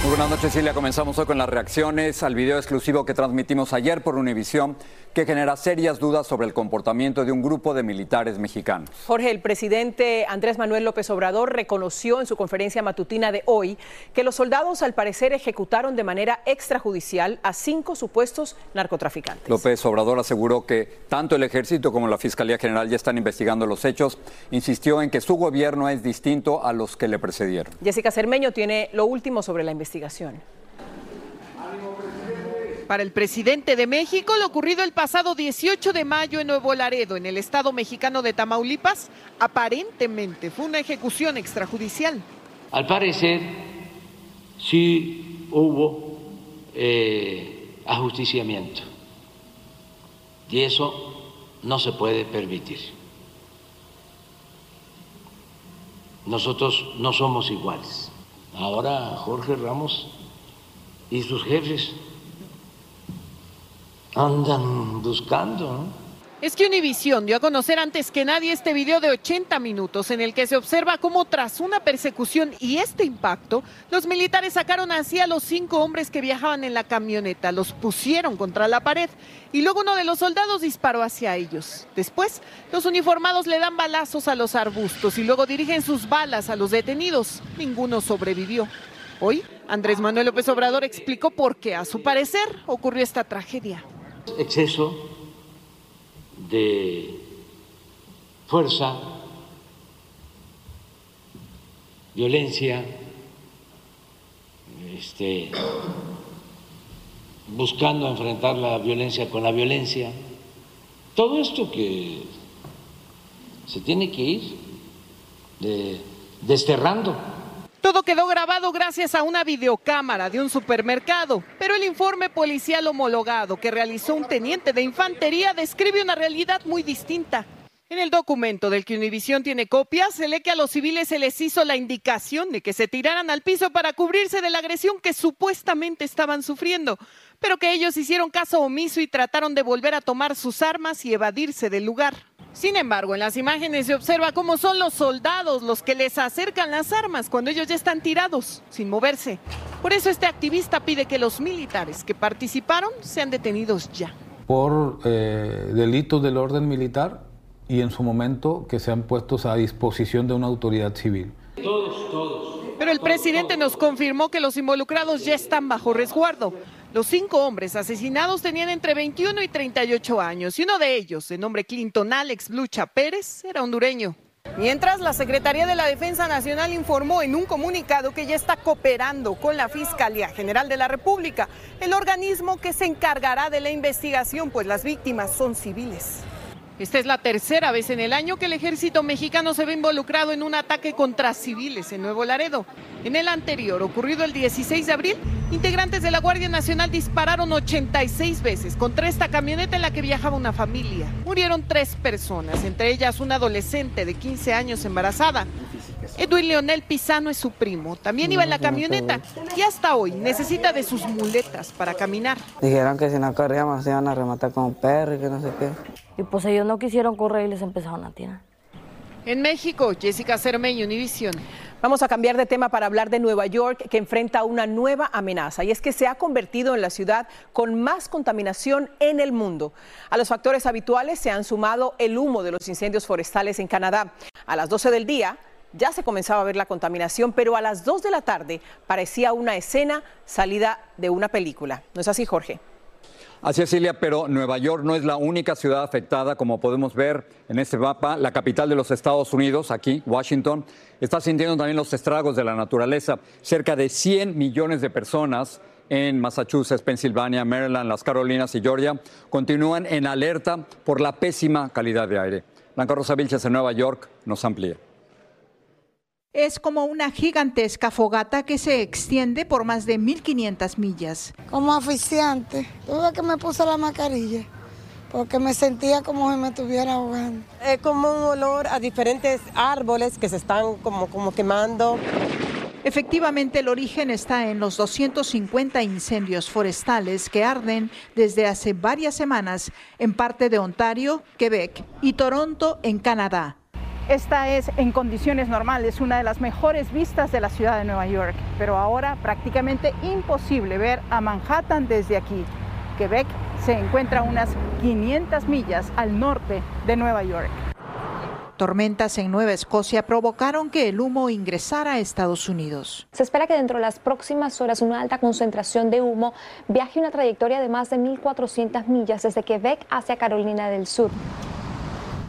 Muy buenas noches, Silvia. Comenzamos hoy con las reacciones al video exclusivo que transmitimos ayer por Univisión, que genera serias dudas sobre el comportamiento de un grupo de militares mexicanos. Jorge, el presidente Andrés Manuel López Obrador reconoció en su conferencia matutina de hoy que los soldados al parecer ejecutaron de manera extrajudicial a cinco supuestos narcotraficantes. López Obrador aseguró que tanto el ejército como la Fiscalía General ya están investigando los hechos. Insistió en que su gobierno es distinto a los que le precedieron. Jessica Cermeño tiene lo último sobre la investigación. Para el presidente de México, lo ocurrido el pasado 18 de mayo en Nuevo Laredo, en el estado mexicano de Tamaulipas, aparentemente fue una ejecución extrajudicial. Al parecer, sí hubo eh, ajusticiamiento y eso no se puede permitir. Nosotros no somos iguales. Ahora Jorge Ramos y sus jefes andan buscando, ¿no? Es que Univisión dio a conocer antes que nadie este video de 80 minutos en el que se observa cómo tras una persecución y este impacto, los militares sacaron así a los cinco hombres que viajaban en la camioneta, los pusieron contra la pared y luego uno de los soldados disparó hacia ellos. Después, los uniformados le dan balazos a los arbustos y luego dirigen sus balas a los detenidos. Ninguno sobrevivió. Hoy, Andrés Manuel López Obrador explicó por qué, a su parecer, ocurrió esta tragedia. exceso de fuerza, violencia, este, buscando enfrentar la violencia con la violencia. Todo esto que se tiene que ir de- desterrando. Todo quedó grabado gracias a una videocámara de un supermercado, pero el informe policial homologado que realizó un teniente de infantería describe una realidad muy distinta. En el documento del que Univisión tiene copias, se lee que a los civiles se les hizo la indicación de que se tiraran al piso para cubrirse de la agresión que supuestamente estaban sufriendo, pero que ellos hicieron caso omiso y trataron de volver a tomar sus armas y evadirse del lugar. Sin embargo, en las imágenes se observa cómo son los soldados los que les acercan las armas cuando ellos ya están tirados, sin moverse. Por eso este activista pide que los militares que participaron sean detenidos ya. por eh, delitos del orden militar y en su momento que sean puestos a disposición de una autoridad civil. Pero el presidente nos confirmó que los involucrados ya están bajo resguardo. Los cinco hombres asesinados tenían entre 21 y 38 años y uno de ellos, de nombre Clinton Alex Blucha Pérez, era hondureño. Mientras, la Secretaría de la Defensa Nacional informó en un comunicado que ya está cooperando con la Fiscalía General de la República, el organismo que se encargará de la investigación, pues las víctimas son civiles. Esta es la tercera vez en el año que el ejército mexicano se ve involucrado en un ataque contra civiles en Nuevo Laredo. En el anterior, ocurrido el 16 de abril, integrantes de la Guardia Nacional dispararon 86 veces contra esta camioneta en la que viajaba una familia. Murieron tres personas, entre ellas una adolescente de 15 años embarazada. Edwin Leonel Pisano es su primo, también iba en la camioneta y hasta hoy necesita de sus muletas para caminar. Dijeron que si no corríamos se iban a rematar con perro y que no sé qué. Y pues ellos no quisieron correr y les empezaron a tirar. En México, Jessica Cermeño, Univisión. Vamos a cambiar de tema para hablar de Nueva York, que enfrenta una nueva amenaza, y es que se ha convertido en la ciudad con más contaminación en el mundo. A los factores habituales se han sumado el humo de los incendios forestales en Canadá. A las 12 del día ya se comenzaba a ver la contaminación, pero a las 2 de la tarde parecía una escena salida de una película. ¿No es así, Jorge? Así es, Silvia, pero Nueva York no es la única ciudad afectada, como podemos ver en este mapa. La capital de los Estados Unidos, aquí, Washington, está sintiendo también los estragos de la naturaleza. Cerca de 100 millones de personas en Massachusetts, Pensilvania, Maryland, las Carolinas y Georgia continúan en alerta por la pésima calidad de aire. Blanca Rosa Vilches en Nueva York nos amplía. Es como una gigantesca fogata que se extiende por más de 1.500 millas. Como aficiante, tuve que me puse la mascarilla porque me sentía como si me estuviera ahogando. Es como un olor a diferentes árboles que se están como, como quemando. Efectivamente, el origen está en los 250 incendios forestales que arden desde hace varias semanas en parte de Ontario, Quebec y Toronto, en Canadá. Esta es, en condiciones normales, una de las mejores vistas de la ciudad de Nueva York, pero ahora prácticamente imposible ver a Manhattan desde aquí. Quebec se encuentra a unas 500 millas al norte de Nueva York. Tormentas en Nueva Escocia provocaron que el humo ingresara a Estados Unidos. Se espera que dentro de las próximas horas una alta concentración de humo viaje una trayectoria de más de 1.400 millas desde Quebec hacia Carolina del Sur.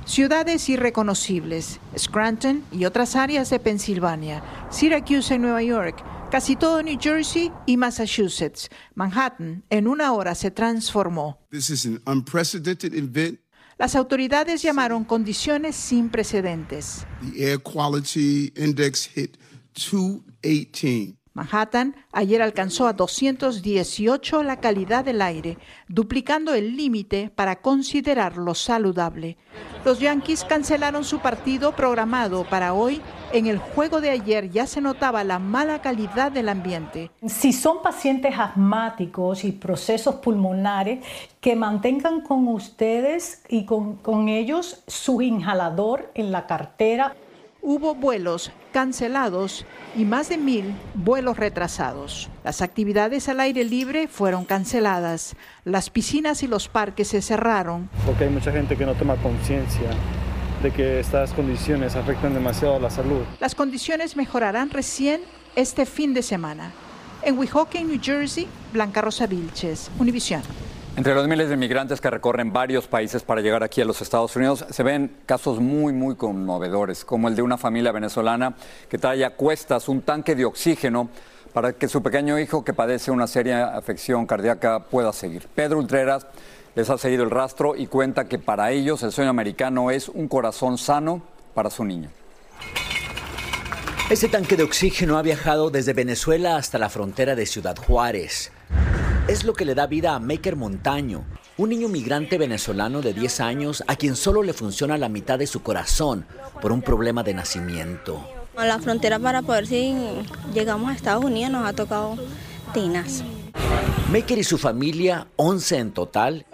Ciudades irreconocibles, Scranton y otras áreas de Pensilvania, Syracuse en Nueva York, casi todo New Jersey y Massachusetts. Manhattan en una hora se transformó. Las autoridades llamaron condiciones sin precedentes. The air quality index hit 218. Manhattan ayer alcanzó a 218 la calidad del aire, duplicando el límite para considerarlo saludable. Los Yankees cancelaron su partido programado para hoy. En el juego de ayer ya se notaba la mala calidad del ambiente. Si son pacientes asmáticos y procesos pulmonares, que mantengan con ustedes y con, con ellos su inhalador en la cartera. Hubo vuelos cancelados y más de mil vuelos retrasados. Las actividades al aire libre fueron canceladas. Las piscinas y los parques se cerraron. Porque hay mucha gente que no toma conciencia de que estas condiciones afectan demasiado a la salud. Las condiciones mejorarán recién este fin de semana. En Weehawken, New Jersey, Blanca Rosa Vilches, Univisión. Entre los miles de migrantes que recorren varios países para llegar aquí a los Estados Unidos, se ven casos muy, muy conmovedores, como el de una familia venezolana que trae a cuestas un tanque de oxígeno para que su pequeño hijo, que padece una seria afección cardíaca, pueda seguir. Pedro Ultreras les ha seguido el rastro y cuenta que para ellos el sueño americano es un corazón sano para su niño. Ese tanque de oxígeno ha viajado desde Venezuela hasta la frontera de Ciudad Juárez. Es lo que le da vida a Maker Montaño, un niño migrante venezolano de 10 años a quien solo le funciona la mitad de su corazón por un problema de nacimiento. A la frontera para poder si llegamos a Estados Unidos nos ha tocado tinas. Maker y su familia, 11 en total,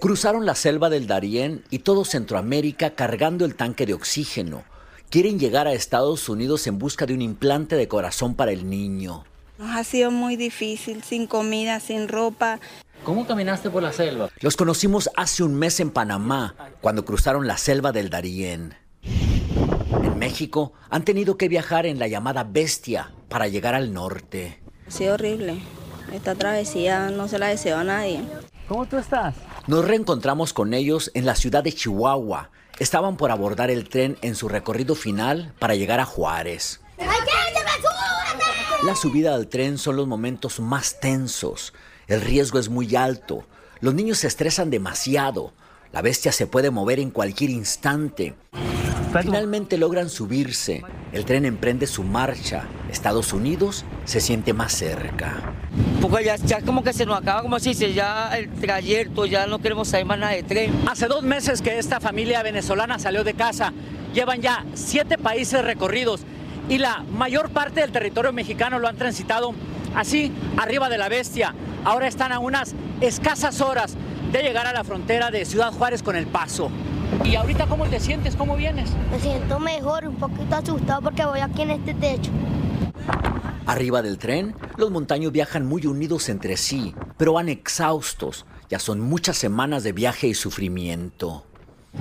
cruzaron la selva del Darién y todo Centroamérica cargando el tanque de oxígeno. Quieren llegar a Estados Unidos en busca de un implante de corazón para el niño. Nos ha sido muy difícil, sin comida, sin ropa. ¿Cómo caminaste por la selva? Los conocimos hace un mes en Panamá, cuando cruzaron la selva del Darién. En México han tenido que viajar en la llamada Bestia para llegar al norte. Ha sido horrible. Esta travesía no se la deseo a nadie. ¿Cómo tú estás? Nos reencontramos con ellos en la ciudad de Chihuahua. Estaban por abordar el tren en su recorrido final para llegar a Juárez. La subida al tren son los momentos más tensos. El riesgo es muy alto. Los niños se estresan demasiado. La bestia se puede mover en cualquier instante. Finalmente logran subirse. El tren emprende su marcha. Estados Unidos se siente más cerca. Porque ya, ya como que se nos acaba, como se dice, ya el trayecto, ya no queremos saber más nada de tren. Hace dos meses que esta familia venezolana salió de casa. Llevan ya siete países recorridos y la mayor parte del territorio mexicano lo han transitado así, arriba de la bestia. Ahora están a unas escasas horas de llegar a la frontera de Ciudad Juárez con El Paso. ¿Y ahorita cómo te sientes? ¿Cómo vienes? Me siento mejor, un poquito asustado porque voy aquí en este techo. Arriba del tren, los montaños viajan muy unidos entre sí, pero van exhaustos. Ya son muchas semanas de viaje y sufrimiento.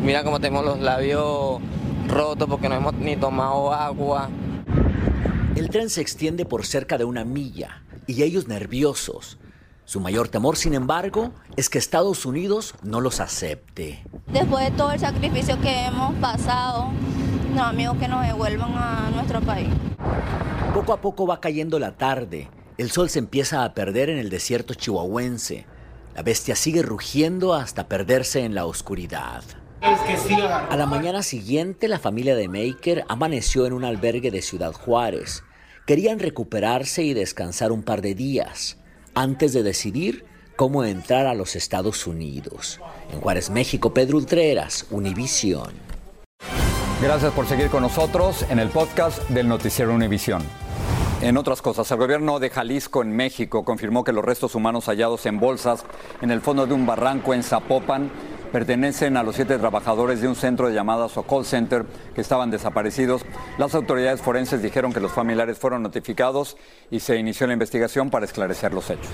Mira cómo tenemos los labios rotos porque no hemos ni tomado agua. El tren se extiende por cerca de una milla y ellos nerviosos. Su mayor temor, sin embargo, es que Estados Unidos no los acepte. Después de todo el sacrificio que hemos pasado, no, amigos, que nos devuelvan a nuestro país. Poco a poco va cayendo la tarde. El sol se empieza a perder en el desierto chihuahuense. La bestia sigue rugiendo hasta perderse en la oscuridad. A la mañana siguiente, la familia de Maker amaneció en un albergue de Ciudad Juárez. Querían recuperarse y descansar un par de días antes de decidir cómo entrar a los Estados Unidos. En Juárez, México, Pedro Ultreras, Univisión. Gracias por seguir con nosotros en el podcast del Noticiero Univisión. En otras cosas, el gobierno de Jalisco en México confirmó que los restos humanos hallados en bolsas en el fondo de un barranco en Zapopan pertenecen a los siete trabajadores de un centro de llamadas o call center que estaban desaparecidos. Las autoridades forenses dijeron que los familiares fueron notificados y se inició la investigación para esclarecer los hechos.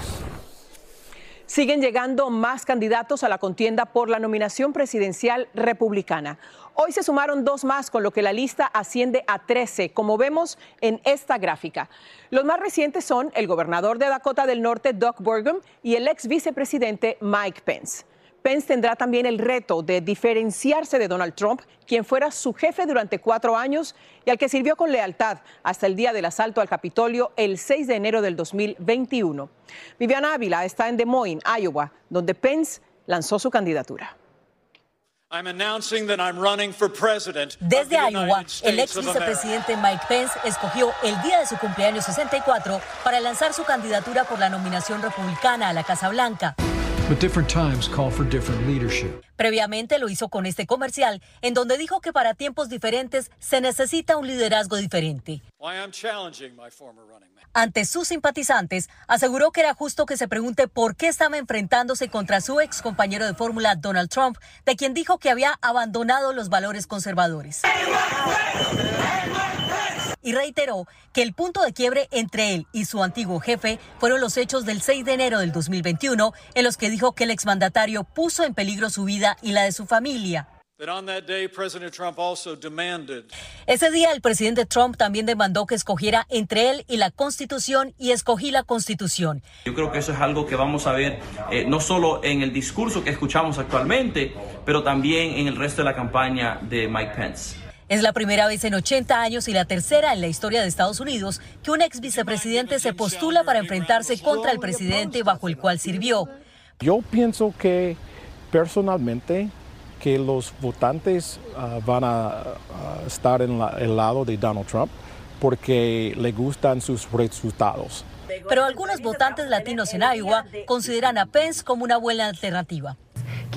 Siguen llegando más candidatos a la contienda por la nominación presidencial republicana. Hoy se sumaron dos más, con lo que la lista asciende a 13, como vemos en esta gráfica. Los más recientes son el gobernador de Dakota del Norte, Doug Burgum, y el ex vicepresidente Mike Pence. Pence tendrá también el reto de diferenciarse de Donald Trump, quien fuera su jefe durante cuatro años y al que sirvió con lealtad hasta el día del asalto al Capitolio el 6 de enero del 2021. Viviana Ávila está en Des Moines, Iowa, donde Pence lanzó su candidatura. Desde Iowa, el ex vicepresidente Mike Pence escogió el día de su cumpleaños 64 para lanzar su candidatura por la nominación republicana a la Casa Blanca. Previamente lo hizo con este comercial, en donde dijo que para tiempos diferentes se necesita un liderazgo diferente. Ante sus simpatizantes, aseguró que era justo que se pregunte por qué estaba enfrentándose contra su ex compañero de fórmula Donald Trump, de quien dijo que había abandonado los valores conservadores y reiteró que el punto de quiebre entre él y su antiguo jefe fueron los hechos del 6 de enero del 2021, en los que dijo que el exmandatario puso en peligro su vida y la de su familia. Ese día el presidente Trump también demandó que escogiera entre él y la Constitución y escogí la Constitución. Yo creo que eso es algo que vamos a ver eh, no solo en el discurso que escuchamos actualmente, pero también en el resto de la campaña de Mike Pence. Es la primera vez en 80 años y la tercera en la historia de Estados Unidos que un ex vicepresidente se postula para enfrentarse contra el presidente bajo el cual sirvió. Yo pienso que personalmente que los votantes ah, van a, estar en el lado de Donald Trump porque le gustan sus resultados. Pero algunos votantes latinos en Iowa consideran a Pence como una buena alternativa.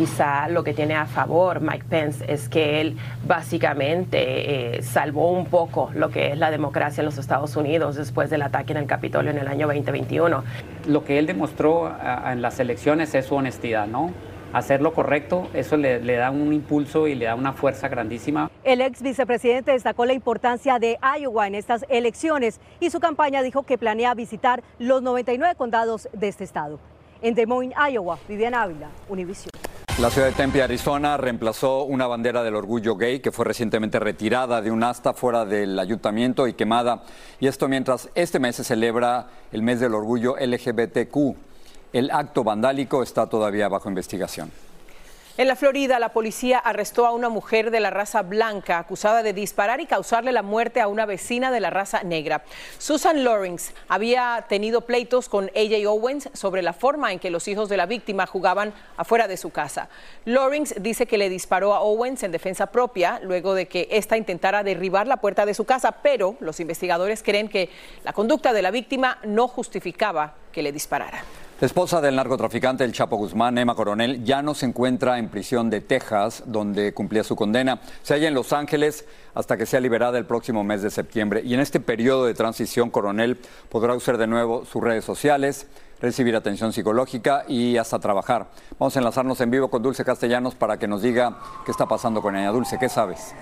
Quizá lo que tiene a favor Mike Pence es que él básicamente eh, salvó un poco lo que es la democracia en los Estados Unidos después del ataque en el Capitolio en el año 2021. Lo que él demostró en las elecciones es su honestidad, ¿no? hacer lo correcto, eso le, le, da un impulso y le da una fuerza grandísima. El ex vicepresidente destacó la importancia de Iowa en estas elecciones y su campaña dijo que planea visitar los 99 condados de este estado. En Des Moines, Iowa, Viviana Ávila, Univision. La ciudad de Tempe, Arizona, reemplazó una bandera del orgullo gay que fue recientemente retirada de un asta fuera del ayuntamiento y quemada. Y esto mientras este mes se celebra el mes del orgullo LGBTQ. El acto vandálico está todavía bajo investigación. En la Florida, la policía arrestó a una mujer de la raza blanca acusada de disparar y causarle la muerte a una vecina de la raza negra. Susan Lawrence había tenido pleitos con AJ Owens sobre la forma en que los hijos de la víctima jugaban afuera de su casa. Lawrence dice que le disparó a Owens en defensa propia luego de que ésta intentara derribar la puerta de su casa, pero los investigadores creen que la conducta de la víctima no justificaba que le disparara. La esposa del narcotraficante El Chapo Guzmán, Emma Coronel, ya no se encuentra en prisión de Texas, donde cumplía su condena. Se halla en Los Ángeles hasta que sea liberada el próximo mes de septiembre. Y en este periodo de transición, Coronel podrá usar de nuevo sus redes sociales, recibir atención psicológica y hasta trabajar. Vamos a enlazarnos en vivo con Dulce Castellanos para que nos diga qué está pasando con ella. Dulce, ¿qué sabes?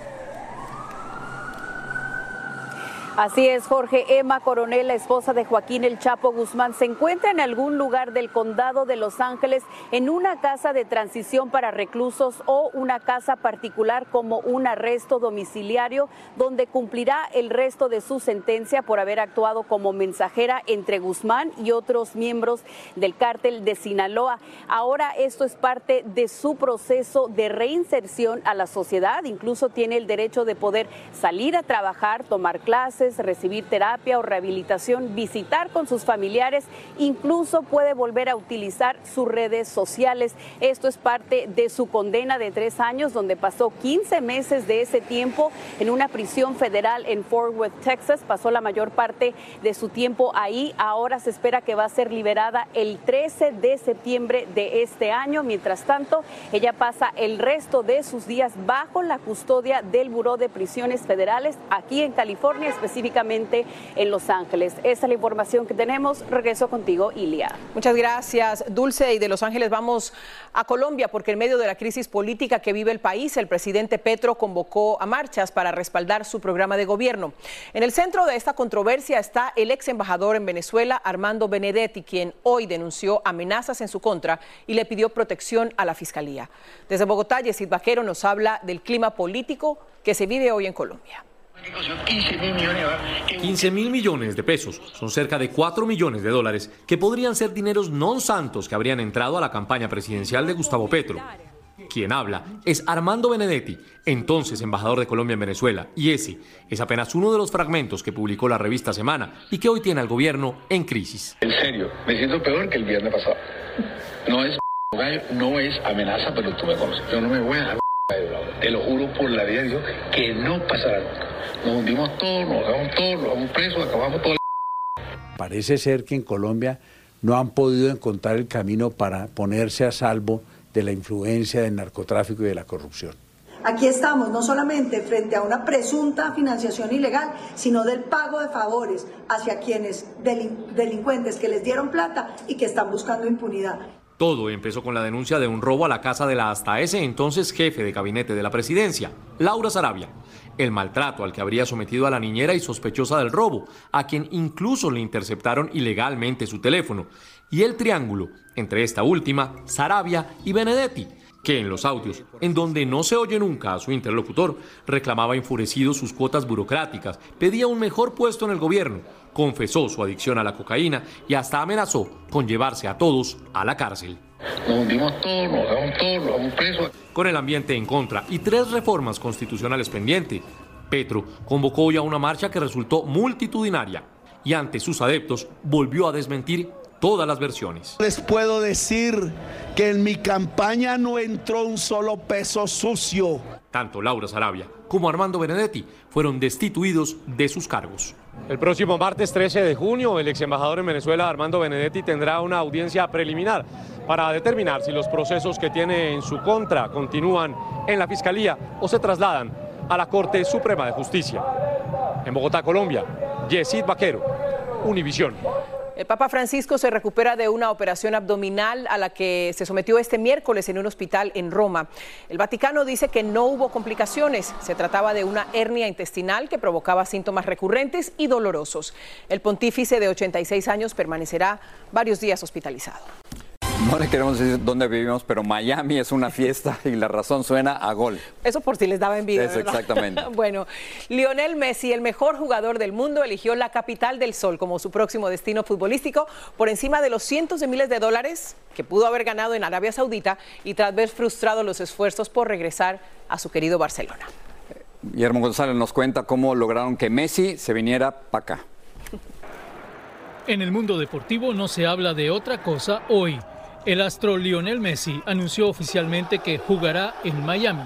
Así es, Jorge. Emma Coronel, la esposa de Joaquín El Chapo Guzmán, se encuentra en algún lugar del condado de Los Ángeles en una casa de transición para reclusos o una casa particular como un arresto domiciliario donde cumplirá el resto de su sentencia por haber actuado como mensajera entre Guzmán y otros miembros del cártel de Sinaloa. Ahora esto es parte de su proceso de reinserción a la sociedad. Incluso tiene el derecho de poder salir a trabajar, tomar clases recibir terapia o rehabilitación, visitar con sus familiares, incluso puede volver a utilizar sus redes sociales. Esto es parte de su condena de tres años, donde pasó 15 meses de ese tiempo en una prisión federal en Fort Worth, Texas. Pasó la mayor parte de su tiempo ahí. Ahora se espera que va a ser liberada el 13 de septiembre de este año. Mientras tanto, ella pasa el resto de sus días bajo la custodia del Buró de Prisiones Federales aquí en California, específicamente específicamente en Los Ángeles. Esa es la información que tenemos. Regreso contigo, Ilia. Muchas gracias, Dulce. Y de Los Ángeles vamos a Colombia, porque en medio de la crisis política que vive el país, el presidente Petro convocó a marchas para respaldar su programa de gobierno. En el centro de esta controversia está el ex embajador en Venezuela, Armando Benedetti, quien hoy denunció amenazas en su contra y le pidió protección a la fiscalía. Desde Bogotá, Yesid Vaquero nos habla del clima político que se vive hoy en Colombia. 15 mil millones de pesos son cerca de 4 millones de dólares que podrían ser dineros non santos que habrían entrado a la campaña presidencial de Gustavo Petro. Quien habla es Armando Benedetti, entonces embajador de Colombia en Venezuela, y ese es apenas uno de los fragmentos que publicó la revista Semana y que hoy tiene al gobierno en crisis. En serio, me siento peor que el viernes pasado. No es no es amenaza, pero tú me conoces. Yo no me voy a te lo juro por la vida de Dios que no pasará Nos hundimos todos, nos hagamos todos, nos vamos presos, acabamos todo. Parece ser que en Colombia no han podido encontrar el camino para ponerse a salvo de la influencia del narcotráfico y de la corrupción. Aquí estamos no solamente frente a una presunta financiación ilegal, sino del pago de favores hacia quienes delincuentes que les dieron plata y que están buscando impunidad. Todo empezó con la denuncia de un robo a la casa de la hasta ese entonces jefe de gabinete de la presidencia, Laura Sarabia. El maltrato al que habría sometido a la niñera y sospechosa del robo, a quien incluso le interceptaron ilegalmente su teléfono. Y el triángulo entre esta última, Sarabia y Benedetti, que en los audios, en donde no se oye nunca a su interlocutor, reclamaba enfurecido sus cuotas burocráticas, pedía un mejor puesto en el gobierno confesó su adicción a la cocaína y hasta amenazó con llevarse a todos a la cárcel. Nos hundimos todos, nos damos todos, nos vamos presos. Con el ambiente en contra y tres reformas constitucionales pendientes, Petro convocó hoy a una marcha que resultó multitudinaria y ante sus adeptos volvió a desmentir todas las versiones. Les puedo decir que en mi campaña no entró un solo peso sucio. Tanto Laura Sarabia como Armando Benedetti fueron destituidos de sus cargos. El próximo martes 13 de junio, el ex embajador en Venezuela, Armando Benedetti, tendrá una audiencia preliminar para determinar si los procesos que tiene en su contra continúan en la Fiscalía o se trasladan a la Corte Suprema de Justicia. En Bogotá, Colombia, Yesid Vaquero, Univisión. El Papa Francisco se recupera de una operación abdominal a la que se sometió este miércoles en un hospital en Roma. El Vaticano dice que no hubo complicaciones. Se trataba de una hernia intestinal que provocaba síntomas recurrentes y dolorosos. El pontífice de 86 años permanecerá varios días hospitalizado. No le queremos decir dónde vivimos, pero Miami es una fiesta y la razón suena a gol. Eso por si les daba envidia. Eso, exactamente. bueno, Lionel Messi, el mejor jugador del mundo, eligió la capital del sol como su próximo destino futbolístico por encima de los cientos de miles de dólares que pudo haber ganado en Arabia Saudita y tras ver frustrado los esfuerzos por regresar a su querido Barcelona. Guillermo González nos cuenta cómo lograron que Messi se viniera para acá. En el mundo deportivo no se habla de otra cosa hoy. El astro Lionel Messi anunció oficialmente que jugará en Miami.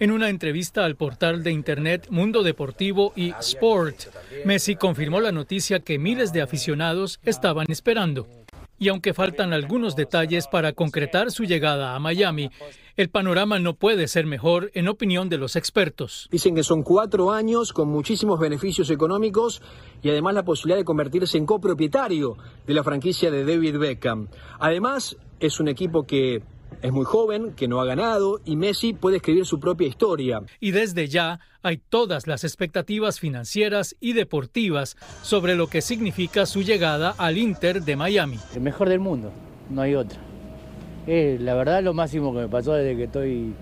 En una entrevista al portal de internet Mundo Deportivo y Sport, Messi confirmó la noticia que miles de aficionados estaban esperando. Y aunque faltan algunos detalles para concretar su llegada a Miami, el panorama no puede ser mejor en opinión de los expertos. Dicen que son cuatro años con muchísimos beneficios económicos y además la posibilidad de convertirse en copropietario de la franquicia de David Beckham. Además, es un equipo que Es muy joven, que no ha ganado y Messi puede escribir su propia historia. Y desde ya hay todas las expectativas financieras y deportivas sobre lo que significa su llegada al Inter de Miami. El mejor del mundo, no hay otra. Es la verdad lo máximo que me pasó desde que estoy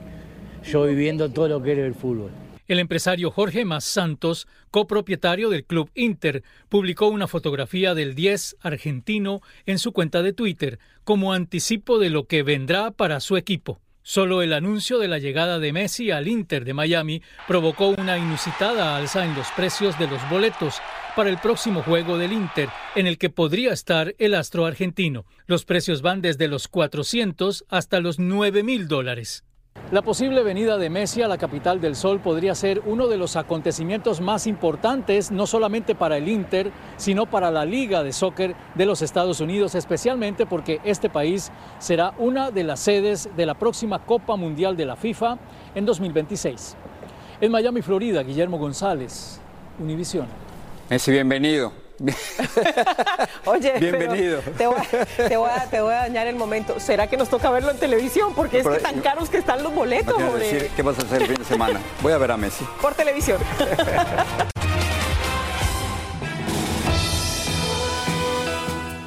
yo viviendo todo lo que es el fútbol. El empresario Jorge Mas Santos, copropietario del Club Inter, publicó una fotografía del 10 argentino en su cuenta de Twitter como anticipo de lo que vendrá para su equipo. Solo el anuncio de la llegada de Messi al Inter de Miami provocó una inusitada alza en los precios de los boletos para el próximo juego del Inter, en el que podría estar el astro argentino. Los precios van desde los 400 hasta los 9 mil dólares. La posible venida de Messi a la capital del Sol podría ser uno de los acontecimientos más importantes, no solamente para el Inter, sino para la Liga de Soccer de los Estados Unidos, especialmente porque este país será una de las sedes de la próxima Copa Mundial de la FIFA en 2026. En Miami, Florida, Guillermo González, Univisión. Messi, bienvenido. Oye, bienvenido. Te voy, te, voy a, te voy, a, dañar el momento. ¿Será que nos toca verlo en televisión? Porque es que tan caros que están los boletos. Decir, ¿Qué vas a hacer el fin de semana? Voy a ver a Messi. Por televisión.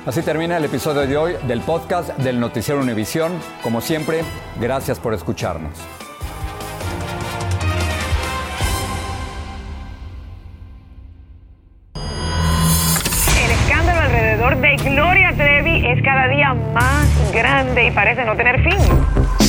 Así termina el episodio de hoy del podcast del Noticiero Univisión. Como siempre, gracias por escucharnos.